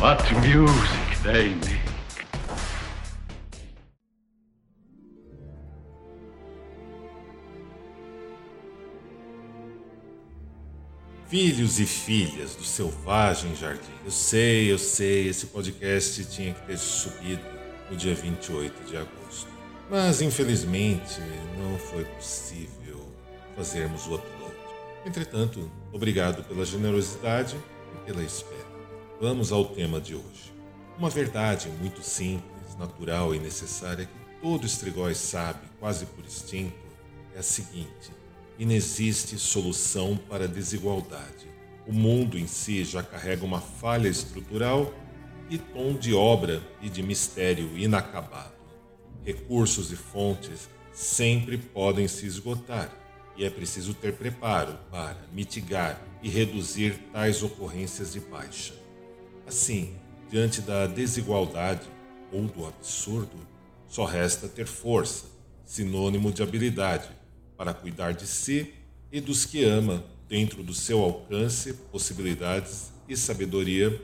What music they make. Filhos e filhas do selvagem jardim. Eu sei, eu sei, esse podcast tinha que ter subido no dia 28 de agosto. Mas infelizmente não foi possível fazermos o upload. Entretanto, obrigado pela generosidade e pela espera. Vamos ao tema de hoje. Uma verdade muito simples, natural e necessária que todo estrigóis sabe, quase por instinto, é a seguinte: inexiste solução para a desigualdade. O mundo em si já carrega uma falha estrutural e tom de obra e de mistério inacabado. Recursos e fontes sempre podem se esgotar e é preciso ter preparo para mitigar e reduzir tais ocorrências de baixa. Assim, diante da desigualdade ou do absurdo, só resta ter força, sinônimo de habilidade, para cuidar de si e dos que ama, dentro do seu alcance, possibilidades e sabedoria,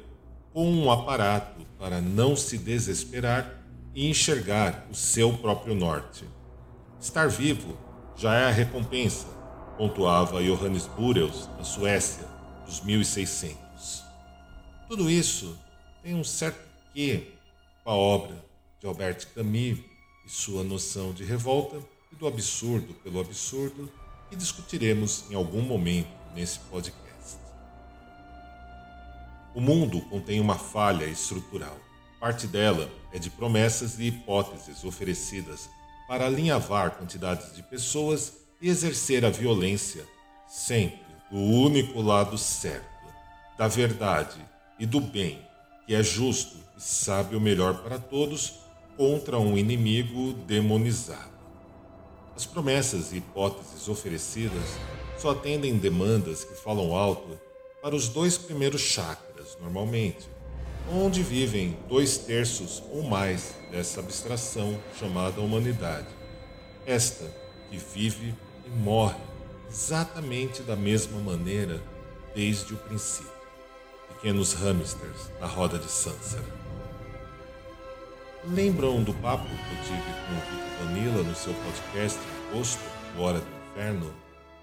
com um aparato para não se desesperar e enxergar o seu próprio norte. Estar vivo já é a recompensa, pontuava Johannes Burels, na Suécia, dos 1600. Tudo isso tem um certo quê com a obra de Albert Camus e sua noção de revolta e do absurdo pelo absurdo, que discutiremos em algum momento nesse podcast. O mundo contém uma falha estrutural. Parte dela é de promessas e hipóteses oferecidas para alinhavar quantidades de pessoas e exercer a violência, sempre do único lado certo, da verdade e do bem, que é justo e sabe o melhor para todos, contra um inimigo demonizado. As promessas e hipóteses oferecidas só atendem demandas que falam alto para os dois primeiros chakras, normalmente, onde vivem dois terços ou mais dessa abstração chamada humanidade. Esta que vive e morre exatamente da mesma maneira desde o princípio. Pequenos hamsters na roda de Sansara. Lembram do papo que eu tive com o Vitor Vanilla no seu podcast Posto, Hora do Inferno?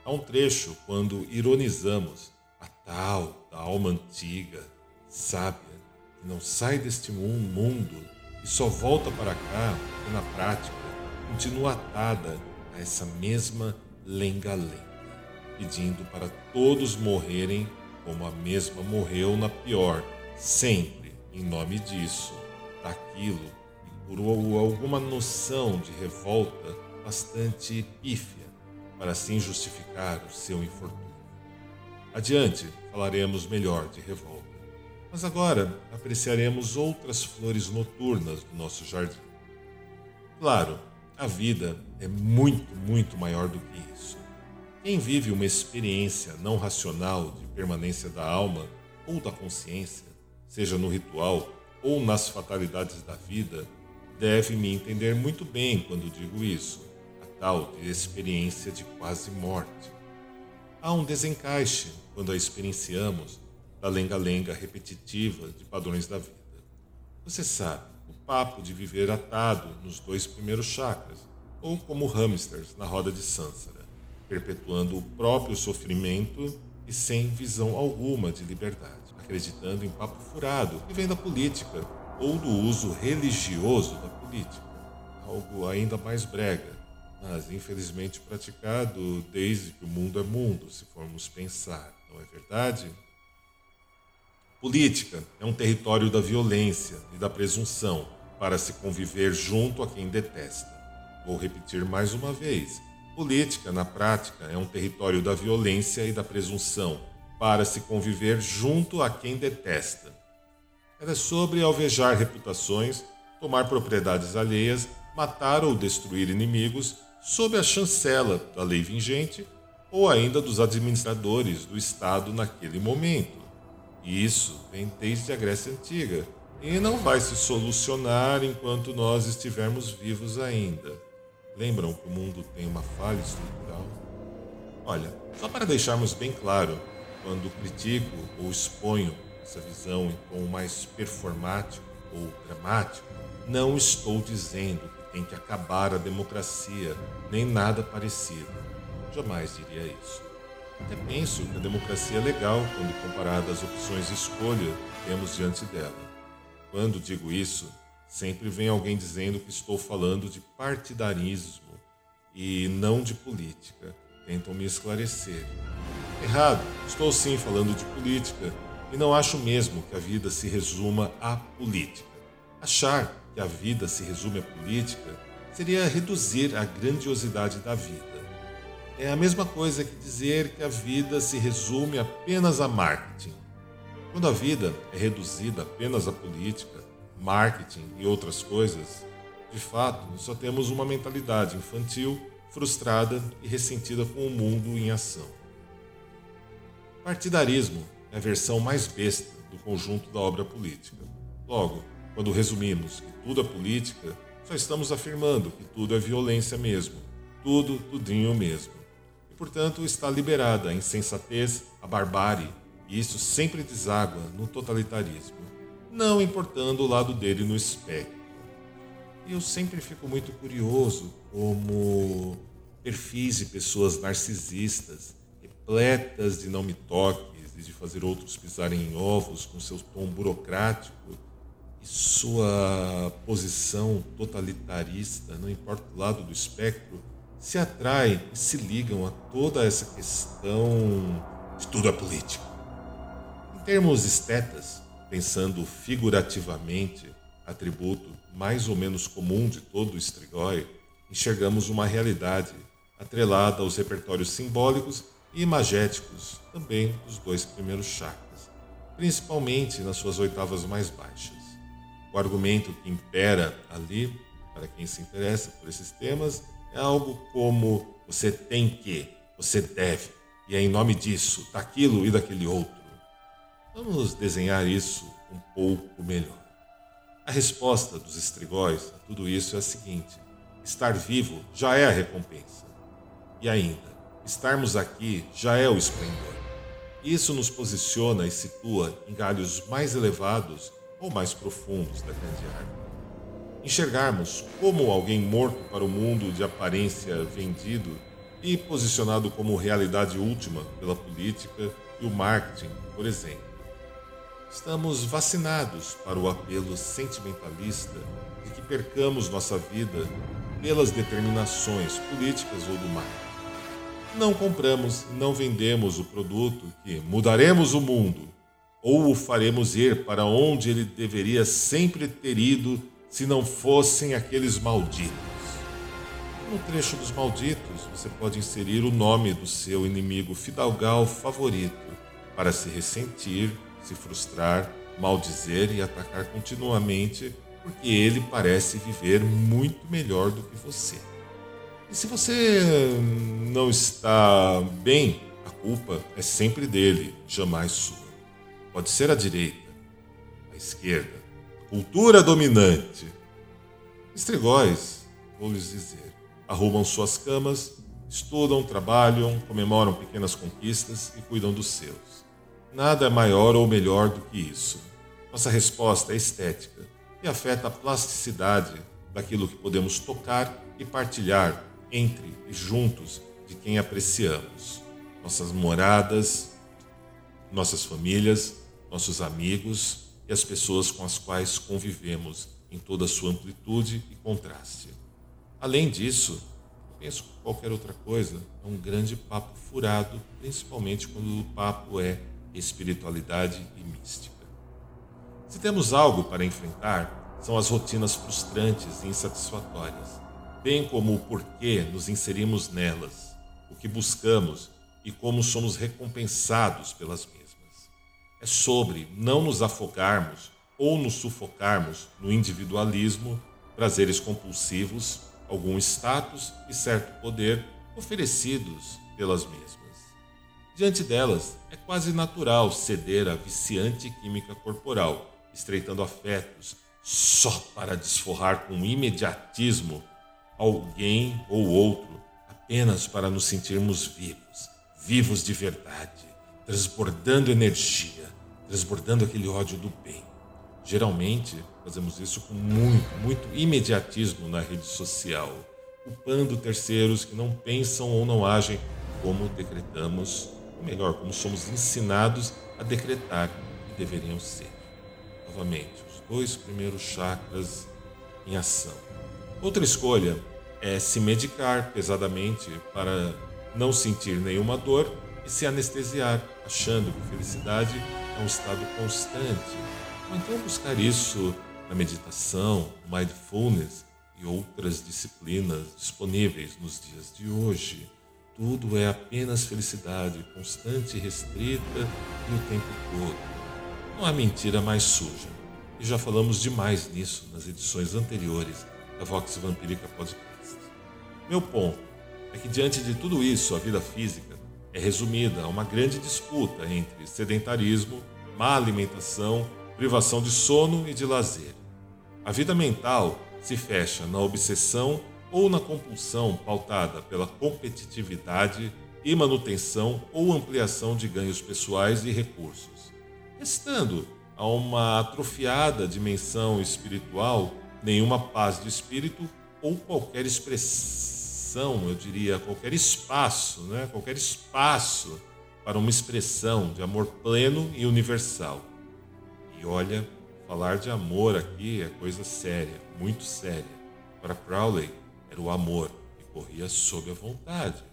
Há um trecho quando ironizamos a tal da alma antiga, sábia, que não sai deste mundo e só volta para cá e na prática continua atada a essa mesma lenga-lenga, pedindo para todos morrerem como a mesma morreu na pior, sempre em nome disso, daquilo por alguma noção de revolta bastante pífia, para assim justificar o seu infortúnio. Adiante falaremos melhor de revolta, mas agora apreciaremos outras flores noturnas do nosso jardim. Claro, a vida é muito, muito maior do que isso. Quem vive uma experiência não racional de permanência da alma ou da consciência, seja no ritual ou nas fatalidades da vida, deve me entender muito bem quando digo isso, a tal de experiência de quase morte. Há um desencaixe quando a experienciamos da lenga-lenga repetitiva de padrões da vida. Você sabe, o papo de viver atado nos dois primeiros chakras, ou como hamsters na roda de Sansara, perpetuando o próprio sofrimento e sem visão alguma de liberdade, acreditando em papo furado que vem da política ou do uso religioso da política, algo ainda mais brega, mas infelizmente praticado desde que o mundo é mundo, se formos pensar, não é verdade? Política é um território da violência e da presunção para se conviver junto a quem detesta. Vou repetir mais uma vez. Política, na prática, é um território da violência e da presunção para se conviver junto a quem detesta. Ela é sobre alvejar reputações, tomar propriedades alheias, matar ou destruir inimigos sob a chancela da lei vigente ou ainda dos administradores do Estado naquele momento. E isso vem desde a Grécia Antiga e não vai se solucionar enquanto nós estivermos vivos ainda. Lembram que o mundo tem uma falha estrutural? Olha, só para deixarmos bem claro, quando critico ou exponho essa visão em tom mais performático ou dramático, não estou dizendo que tem que acabar a democracia, nem nada parecido. Jamais diria isso. Até penso que a democracia é legal quando comparada às opções de escolha que temos diante dela. Quando digo isso, sempre vem alguém dizendo que estou falando de partidarismo e não de política. Tentam me esclarecer. Errado, estou sim falando de política e não acho mesmo que a vida se resuma à política. Achar que a vida se resume à política seria reduzir a grandiosidade da vida. É a mesma coisa que dizer que a vida se resume apenas a marketing. Quando a vida é reduzida apenas a política, marketing e outras coisas, de fato, só temos uma mentalidade infantil, frustrada e ressentida com o mundo em ação. Partidarismo é a versão mais besta do conjunto da obra política. Logo, quando resumimos que tudo é política, só estamos afirmando que tudo é violência mesmo, tudo, tudinho mesmo. E portanto está liberada a insensatez, a barbárie, e isso sempre deságua no totalitarismo, não importando o lado dele no espectro. E eu sempre fico muito curioso como perfis de pessoas narcisistas repletas de não me toques e de fazer outros pisarem em ovos com seu tom burocrático e sua posição totalitarista, não importa o lado do espectro, se atraem e se ligam a toda essa questão de tudo é político. Em termos estetas, pensando figurativamente, atributo mais ou menos comum de todo o estrigói, enxergamos uma realidade atrelada aos repertórios simbólicos e imagéticos também dos dois primeiros chakras, principalmente nas suas oitavas mais baixas. O argumento que impera ali, para quem se interessa por esses temas, é algo como você tem que, você deve, e é em nome disso, daquilo e daquele outro. Vamos desenhar isso um pouco melhor. A resposta dos estrigóis a tudo isso é a seguinte: estar vivo já é a recompensa. E ainda, Estarmos aqui já é o esplendor. Isso nos posiciona e situa em galhos mais elevados ou mais profundos da grande árvore. Enxergarmos como alguém morto para o mundo de aparência vendido e posicionado como realidade última pela política e o marketing, por exemplo. Estamos vacinados para o apelo sentimentalista de que percamos nossa vida pelas determinações políticas ou do marketing não compramos, não vendemos o produto que mudaremos o mundo ou o faremos ir para onde ele deveria sempre ter ido se não fossem aqueles malditos. No trecho dos malditos, você pode inserir o nome do seu inimigo fidalgal favorito para se ressentir, se frustrar, maldizer e atacar continuamente, porque ele parece viver muito melhor do que você. E se você não está bem, a culpa é sempre dele, jamais sua. Pode ser a direita, a esquerda, a cultura dominante. Estregóis, vou lhes dizer, arrumam suas camas, estudam, trabalham, comemoram pequenas conquistas e cuidam dos seus. Nada é maior ou melhor do que isso. Nossa resposta é estética e afeta a plasticidade daquilo que podemos tocar e partilhar entre e juntos de quem apreciamos, nossas moradas, nossas famílias, nossos amigos e as pessoas com as quais convivemos em toda a sua amplitude e contraste. Além disso, penso que qualquer outra coisa é um grande papo furado, principalmente quando o papo é espiritualidade e mística. Se temos algo para enfrentar, são as rotinas frustrantes e insatisfatórias bem como o porquê nos inserimos nelas, o que buscamos e como somos recompensados pelas mesmas. É sobre não nos afogarmos ou nos sufocarmos no individualismo, prazeres compulsivos, algum status e certo poder oferecidos pelas mesmas. Diante delas, é quase natural ceder à viciante química corporal, estreitando afetos, só para desforrar com imediatismo alguém ou outro, apenas para nos sentirmos vivos, vivos de verdade, transbordando energia, transbordando aquele ódio do bem. Geralmente, fazemos isso com muito, muito imediatismo na rede social, culpando terceiros que não pensam ou não agem como decretamos ou melhor, como somos ensinados a decretar que deveriam ser. Novamente, os dois primeiros chakras em ação. Outra escolha é se medicar pesadamente para não sentir nenhuma dor e se anestesiar, achando que felicidade é um estado constante. Ou então buscar isso na meditação, mindfulness e outras disciplinas disponíveis nos dias de hoje. Tudo é apenas felicidade, constante e restrita e o tempo todo. Não há mentira mais suja. E já falamos demais nisso nas edições anteriores da Vox Vampírica Podcast. Meu ponto é que diante de tudo isso, a vida física é resumida a uma grande disputa entre sedentarismo, má alimentação, privação de sono e de lazer. A vida mental se fecha na obsessão ou na compulsão pautada pela competitividade e manutenção ou ampliação de ganhos pessoais e recursos, restando a uma atrofiada dimensão espiritual nenhuma paz de espírito ou qualquer expressão, eu diria, qualquer espaço, né? qualquer espaço para uma expressão de amor pleno e universal. E olha, falar de amor aqui é coisa séria, muito séria. Para Crowley, era o amor que corria sob a vontade.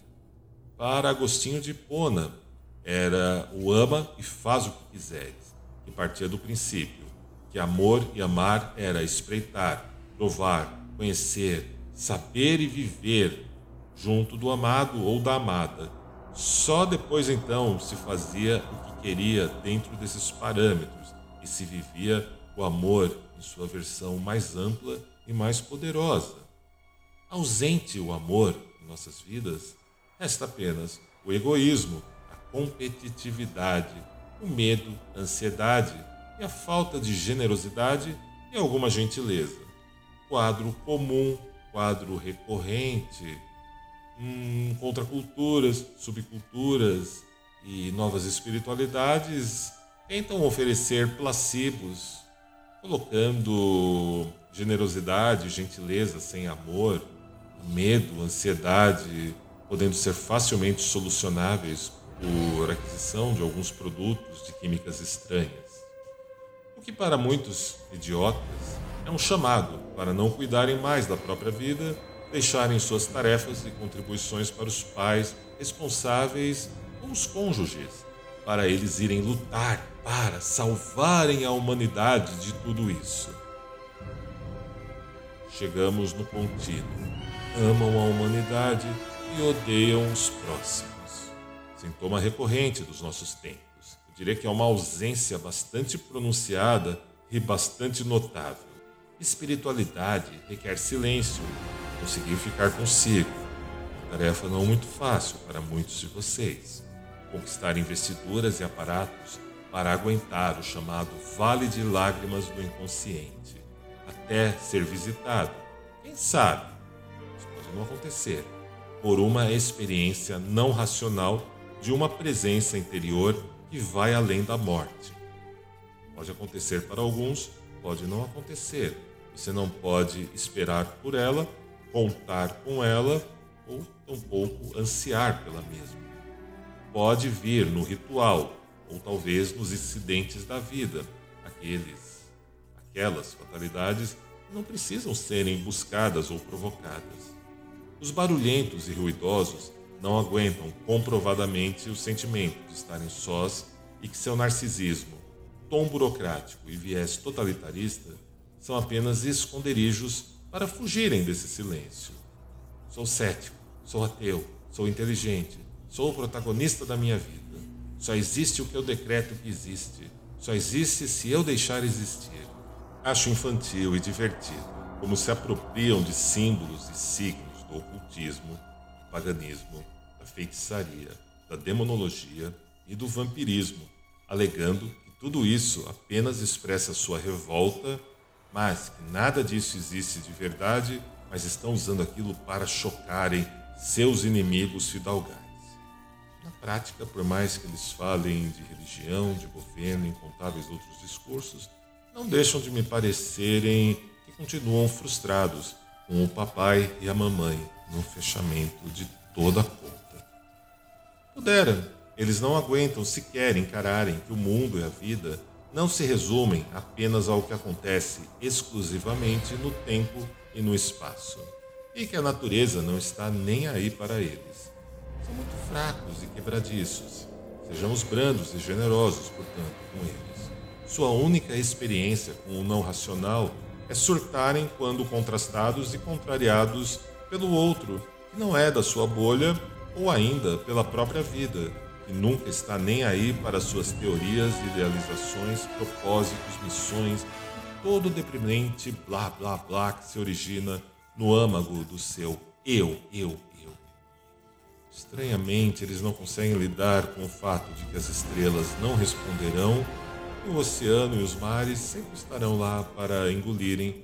Para Agostinho de Hipona, era o ama e faz o que quiseres, que partia do princípio que amor e amar era espreitar, provar, conhecer, saber e viver junto do amado ou da amada. Só depois então se fazia o que queria dentro desses parâmetros e se vivia o amor em sua versão mais ampla e mais poderosa. Ausente o amor em nossas vidas, resta apenas o egoísmo, a competitividade, o medo, a ansiedade e a falta de generosidade e alguma gentileza. Quadro comum, quadro recorrente, hum, contraculturas, subculturas e novas espiritualidades tentam oferecer placebos, colocando generosidade, gentileza sem amor, medo, ansiedade, podendo ser facilmente solucionáveis por aquisição de alguns produtos de químicas estranhas. O que para muitos idiotas é um chamado para não cuidarem mais da própria vida, deixarem suas tarefas e contribuições para os pais responsáveis ou os cônjuges, para eles irem lutar para salvarem a humanidade de tudo isso. Chegamos no contínuo amam a humanidade e odeiam os próximos. Sintoma recorrente dos nossos tempos. Eu diria que é uma ausência bastante pronunciada e bastante notável. Espiritualidade requer silêncio, conseguir ficar consigo. Tarefa não muito fácil para muitos de vocês. Conquistar investiduras e aparatos para aguentar o chamado Vale de Lágrimas do Inconsciente, até ser visitado, quem sabe, não acontecer por uma experiência não racional de uma presença interior que vai além da morte. Pode acontecer para alguns, pode não acontecer. Você não pode esperar por ela, contar com ela ou tampouco ansiar pela mesma. Pode vir no ritual ou talvez nos incidentes da vida, aqueles, aquelas fatalidades não precisam serem buscadas ou provocadas. Os barulhentos e ruidosos não aguentam comprovadamente o sentimento de estarem sós e que seu narcisismo, tom burocrático e viés totalitarista são apenas esconderijos para fugirem desse silêncio. Sou cético, sou ateu, sou inteligente, sou o protagonista da minha vida. Só existe o que eu decreto que existe. só existe se eu deixar existir. Acho infantil e divertido como se apropriam de símbolos e signos do ocultismo, do paganismo, da feitiçaria, da demonologia e do vampirismo, alegando que tudo isso apenas expressa sua revolta, mas que nada disso existe de verdade, mas estão usando aquilo para chocarem seus inimigos fidalgais. Na prática, por mais que eles falem de religião, de governo, incontáveis outros discursos, não deixam de me parecerem que continuam frustrados com o papai e a mamãe no fechamento de toda a conta. Pudera, eles não aguentam sequer encararem que o mundo e a vida não se resumem apenas ao que acontece exclusivamente no tempo e no espaço, e que a natureza não está nem aí para eles. São muito fracos e quebradiços. Sejamos brandos e generosos, portanto, com eles. Sua única experiência com o não racional é surtarem quando contrastados e contrariados pelo outro, que não é da sua bolha, ou ainda pela própria vida, que nunca está nem aí para suas teorias, idealizações, propósitos, missões, todo deprimente blá blá blá que se origina no âmago do seu eu, eu, eu. Estranhamente, eles não conseguem lidar com o fato de que as estrelas não responderão o oceano e os mares sempre estarão lá para engolirem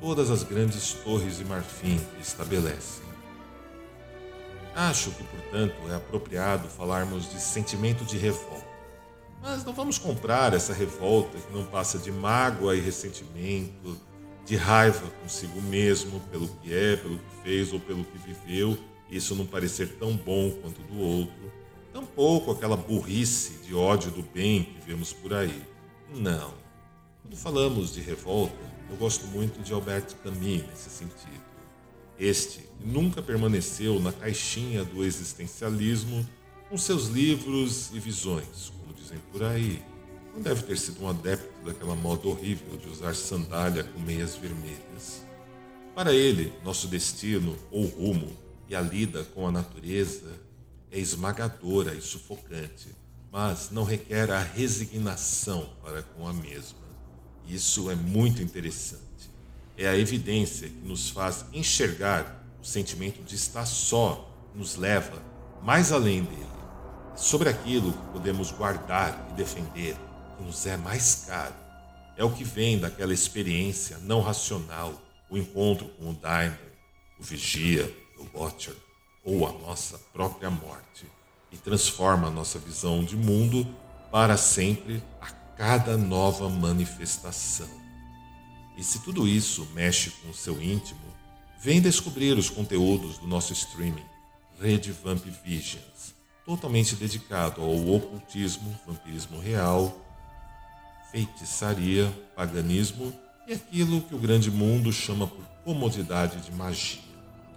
todas as grandes torres de marfim que estabelecem. Acho que, portanto, é apropriado falarmos de sentimento de revolta. Mas não vamos comprar essa revolta que não passa de mágoa e ressentimento, de raiva consigo mesmo pelo que é, pelo que fez ou pelo que viveu, e isso não parecer tão bom quanto do outro, tampouco aquela burrice de ódio do bem que vemos por aí. Não. Quando falamos de revolta, eu gosto muito de Albert Camus nesse sentido. Este nunca permaneceu na caixinha do existencialismo com seus livros e visões, como dizem por aí. Não deve ter sido um adepto daquela moda horrível de usar sandália com meias vermelhas. Para ele, nosso destino ou rumo e a lida com a natureza é esmagadora e sufocante, mas não requer a resignação para com a mesma. Isso é muito interessante é a evidência que nos faz enxergar o sentimento de estar só, nos leva mais além dele. É sobre aquilo que podemos guardar e defender, que nos é mais caro. É o que vem daquela experiência não racional, o encontro com o Daimon, o Vigia, o Watcher, ou a nossa própria morte, e transforma a nossa visão de mundo para sempre a cada nova manifestação. E se tudo isso mexe com o seu íntimo, vem descobrir os conteúdos do nosso streaming, Rede Vamp Visions, totalmente dedicado ao ocultismo, vampirismo real, feitiçaria, paganismo e aquilo que o grande mundo chama por comodidade de magia.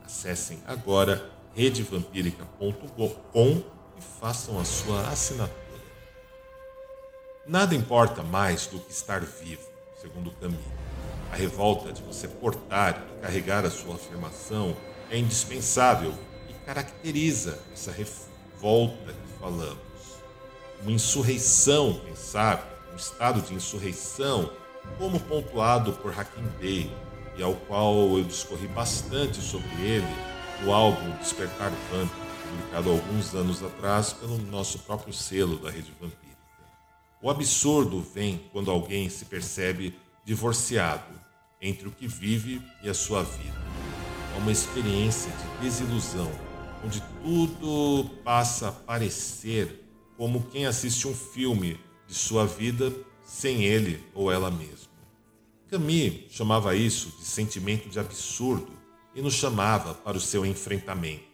Acessem agora redevampirica.com e façam a sua assinatura. Nada importa mais do que estar vivo, segundo o caminho. A revolta de você portar e carregar a sua afirmação é indispensável e caracteriza essa revolta que falamos. Uma insurreição, sabe, um estado de insurreição, como pontuado por Hakim Bey, e ao qual eu discorri bastante sobre ele no álbum Despertar Vamp, publicado alguns anos atrás pelo nosso próprio selo da Rede Vampírica. O absurdo vem quando alguém se percebe divorciado entre o que vive e a sua vida. É uma experiência de desilusão, onde tudo passa a parecer como quem assiste um filme de sua vida sem ele ou ela mesma. Camille chamava isso de sentimento de absurdo e nos chamava para o seu enfrentamento.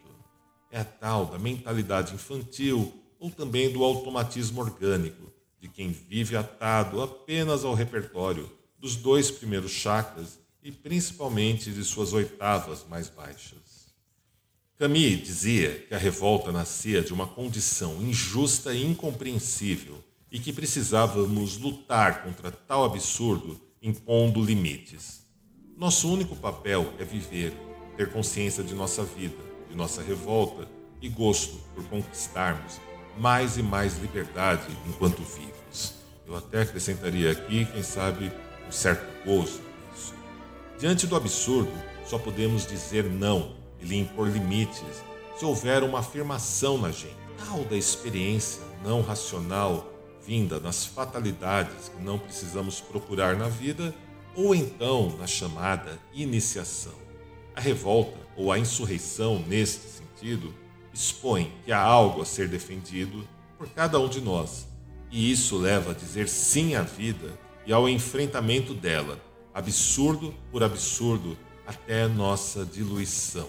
É a tal da mentalidade infantil ou também do automatismo orgânico de quem vive atado apenas ao repertório dos dois primeiros chakras e principalmente de suas oitavas mais baixas. Camille dizia que a revolta nascia de uma condição injusta e incompreensível e que precisávamos lutar contra tal absurdo impondo limites. Nosso único papel é viver, ter consciência de nossa vida, de nossa revolta e gosto por conquistarmos mais e mais liberdade enquanto vivos. Eu até acrescentaria aqui, quem sabe, um certo gozo nisso. Diante do absurdo, só podemos dizer não e lhe impor limites se houver uma afirmação na gente, tal da experiência não racional vinda nas fatalidades que não precisamos procurar na vida, ou então na chamada iniciação. A revolta ou a insurreição, neste sentido, expõe que há algo a ser defendido por cada um de nós, e isso leva a dizer sim à vida e ao enfrentamento dela, absurdo por absurdo, até nossa diluição.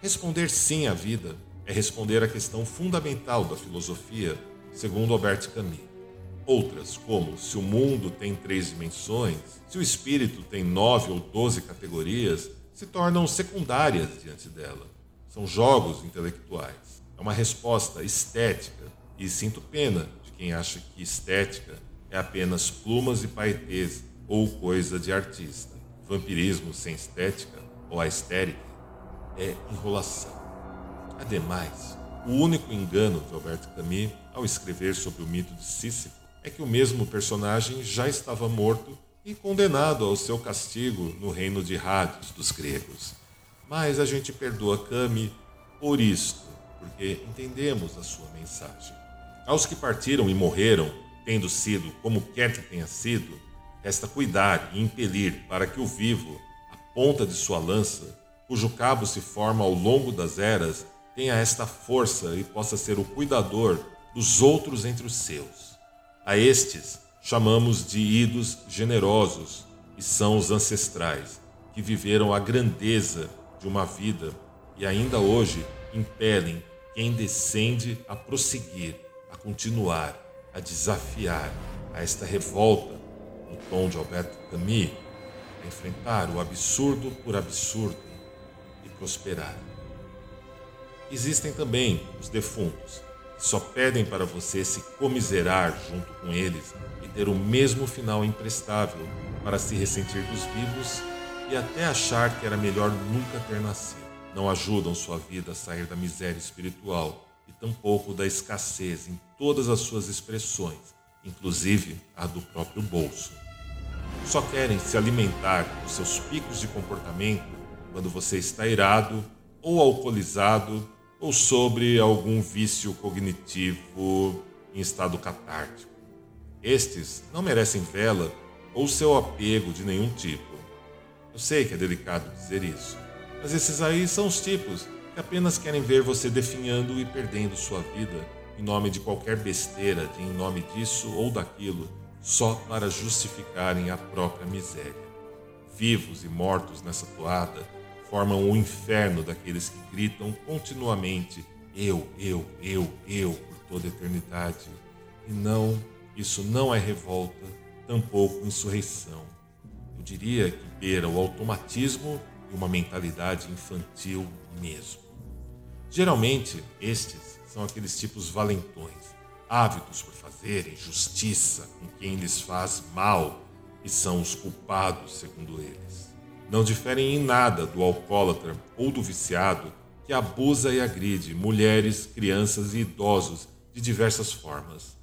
Responder sim à vida é responder à questão fundamental da filosofia, segundo Albert Camus. Outras, como se o mundo tem três dimensões, se o espírito tem nove ou doze categorias, se tornam secundárias diante dela. São jogos intelectuais. É uma resposta estética, e sinto pena de quem acha que estética é apenas plumas e paetês ou coisa de artista. Vampirismo sem estética, ou a estérica, é enrolação. Ademais, o único engano de Alberto Camus ao escrever sobre o mito de Sísifo é que o mesmo personagem já estava morto e condenado ao seu castigo no reino de Hades dos gregos. Mas a gente perdoa Camus por isto, porque entendemos a sua mensagem. Aos que partiram e morreram, tendo sido como quer que tenha sido, resta cuidar e impelir para que o vivo, a ponta de sua lança, cujo cabo se forma ao longo das eras, tenha esta força e possa ser o cuidador dos outros entre os seus. A estes chamamos de idos generosos, e são os ancestrais, que viveram a grandeza de uma vida e ainda hoje impelem quem descende a prosseguir, a continuar, a desafiar a esta revolta, no tom de Alberto Camus, a enfrentar o absurdo por absurdo e prosperar. Existem também os defuntos, que só pedem para você se comiserar junto com eles ter o mesmo final imprestável para se ressentir dos vivos e até achar que era melhor nunca ter nascido. Não ajudam sua vida a sair da miséria espiritual e tampouco da escassez em todas as suas expressões, inclusive a do próprio bolso. Só querem se alimentar dos seus picos de comportamento quando você está irado ou alcoolizado ou sobre algum vício cognitivo em estado catártico. Estes não merecem vela ou seu apego de nenhum tipo. Eu sei que é delicado dizer isso, mas esses aí são os tipos que apenas querem ver você definhando e perdendo sua vida em nome de qualquer besteira, de em nome disso ou daquilo, só para justificarem a própria miséria. Vivos e mortos nessa toada, formam o inferno daqueles que gritam continuamente eu, eu, eu, eu por toda a eternidade. E não, isso não é revolta, tampouco insurreição. Eu diria que beira o automatismo e uma mentalidade infantil mesmo. Geralmente, estes são aqueles tipos valentões, ávidos por fazerem justiça com quem lhes faz mal e são os culpados, segundo eles não diferem em nada do alcoólatra ou do viciado que abusa e agride mulheres, crianças e idosos de diversas formas.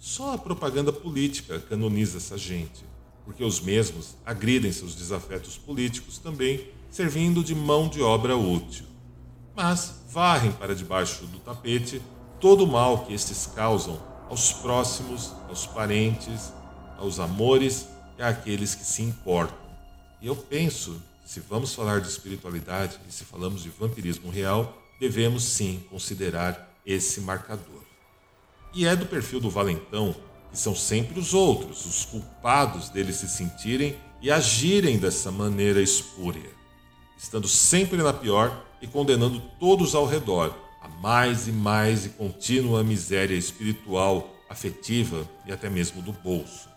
Só a propaganda política canoniza essa gente, porque os mesmos agridem seus desafetos políticos também, servindo de mão de obra útil. Mas varrem para debaixo do tapete todo o mal que estes causam aos próximos, aos parentes, aos amores e àqueles que se importam. E eu penso, se vamos falar de espiritualidade e se falamos de vampirismo real, devemos sim considerar esse marcador. E é do perfil do valentão que são sempre os outros, os culpados deles se sentirem e agirem dessa maneira espúria, estando sempre na pior e condenando todos ao redor a mais e mais e contínua miséria espiritual, afetiva e até mesmo do bolso.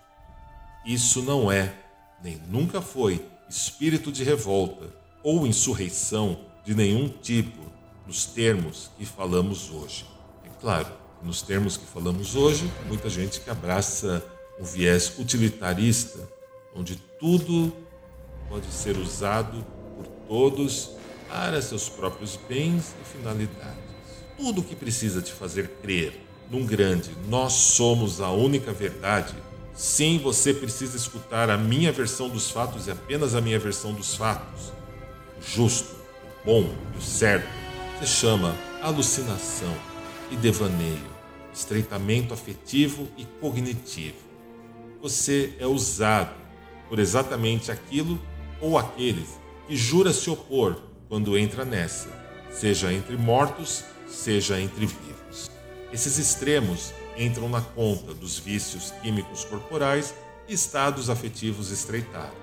Isso não é, nem nunca foi, espírito de revolta ou insurreição de nenhum tipo nos termos que falamos hoje. É claro, nos termos que falamos hoje, muita gente que abraça um viés utilitarista, onde tudo pode ser usado por todos para seus próprios bens e finalidades. Tudo o que precisa te fazer crer num grande nós somos a única verdade Sim, você precisa escutar a minha versão dos fatos e apenas a minha versão dos fatos. O justo, o bom e o certo se chama alucinação e devaneio, estreitamento afetivo e cognitivo. Você é usado por exatamente aquilo ou aqueles que jura se opor quando entra nessa, seja entre mortos, seja entre vivos. Esses extremos entram na conta dos vícios químicos corporais e estados afetivos estreitados.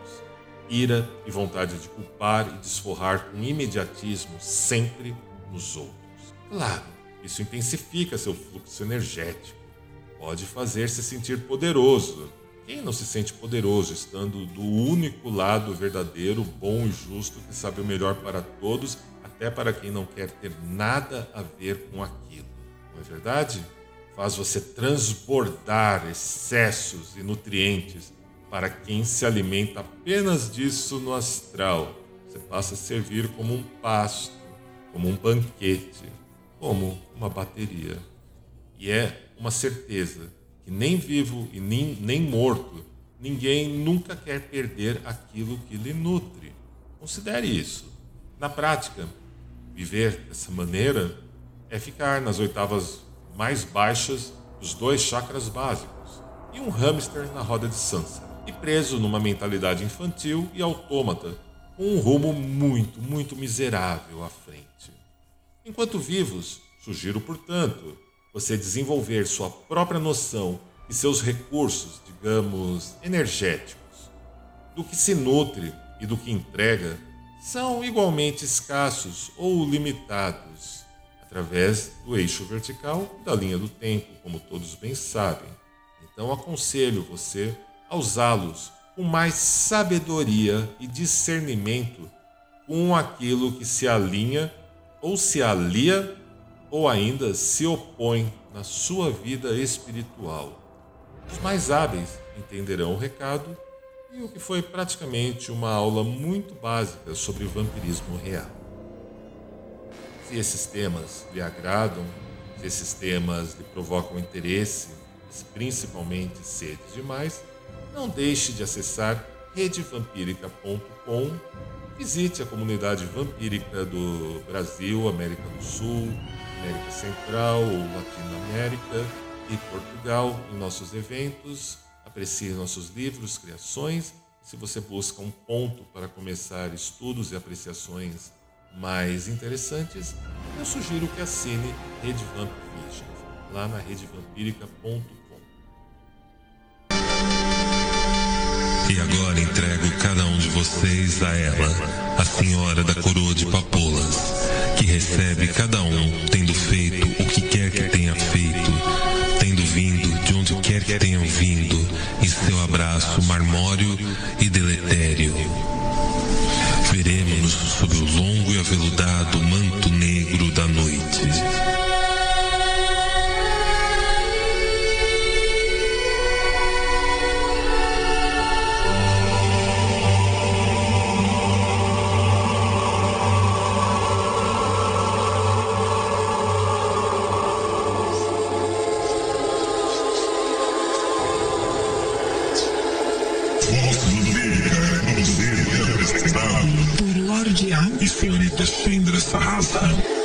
Ira e vontade de culpar e desforrar com imediatismo sempre nos outros. Claro, isso intensifica seu fluxo energético. Pode fazer-se sentir poderoso. Quem não se sente poderoso estando do único lado verdadeiro, bom e justo que sabe o melhor para todos, até para quem não quer ter nada a ver com aquilo? Não é verdade? faz você transbordar excessos e nutrientes para quem se alimenta apenas disso no astral. Você passa a servir como um pasto, como um banquete, como uma bateria. E é uma certeza que nem vivo e nem, nem morto, ninguém nunca quer perder aquilo que lhe nutre. Considere isso. Na prática, viver dessa maneira é ficar nas oitavas mais baixas dos dois chakras básicos, e um hamster na roda de Sansa, e preso numa mentalidade infantil e autômata, com um rumo muito, muito miserável à frente. Enquanto vivos, sugiro, portanto, você desenvolver sua própria noção e seus recursos, digamos, energéticos. Do que se nutre e do que entrega são igualmente escassos ou limitados através do eixo vertical da linha do tempo, como todos bem sabem. Então aconselho você a usá-los com mais sabedoria e discernimento com aquilo que se alinha ou se alia ou ainda se opõe na sua vida espiritual. Os mais hábeis entenderão o recado e o que foi praticamente uma aula muito básica sobre vampirismo real. Se esses temas lhe agradam, se esses temas lhe provocam interesse, principalmente sede demais, não deixe de acessar redevampírica.com. Visite a comunidade vampírica do Brasil, América do Sul, América Central, Latinoamérica e Portugal em nossos eventos. Aprecie nossos livros, criações. Se você busca um ponto para começar estudos e apreciações mais interessantes, eu sugiro que assine Rede Vamp Visions, lá na redevampírica.com. E agora entrego cada um de vocês a ela, a senhora da coroa de papoulas, que recebe cada um tendo feito o que quer que tenha feito, tendo vindo de onde quer que tenham vindo, em seu abraço marmório e deletério Veremos-nos sob o longo e aveludado manto negro da noite. Por Lorde A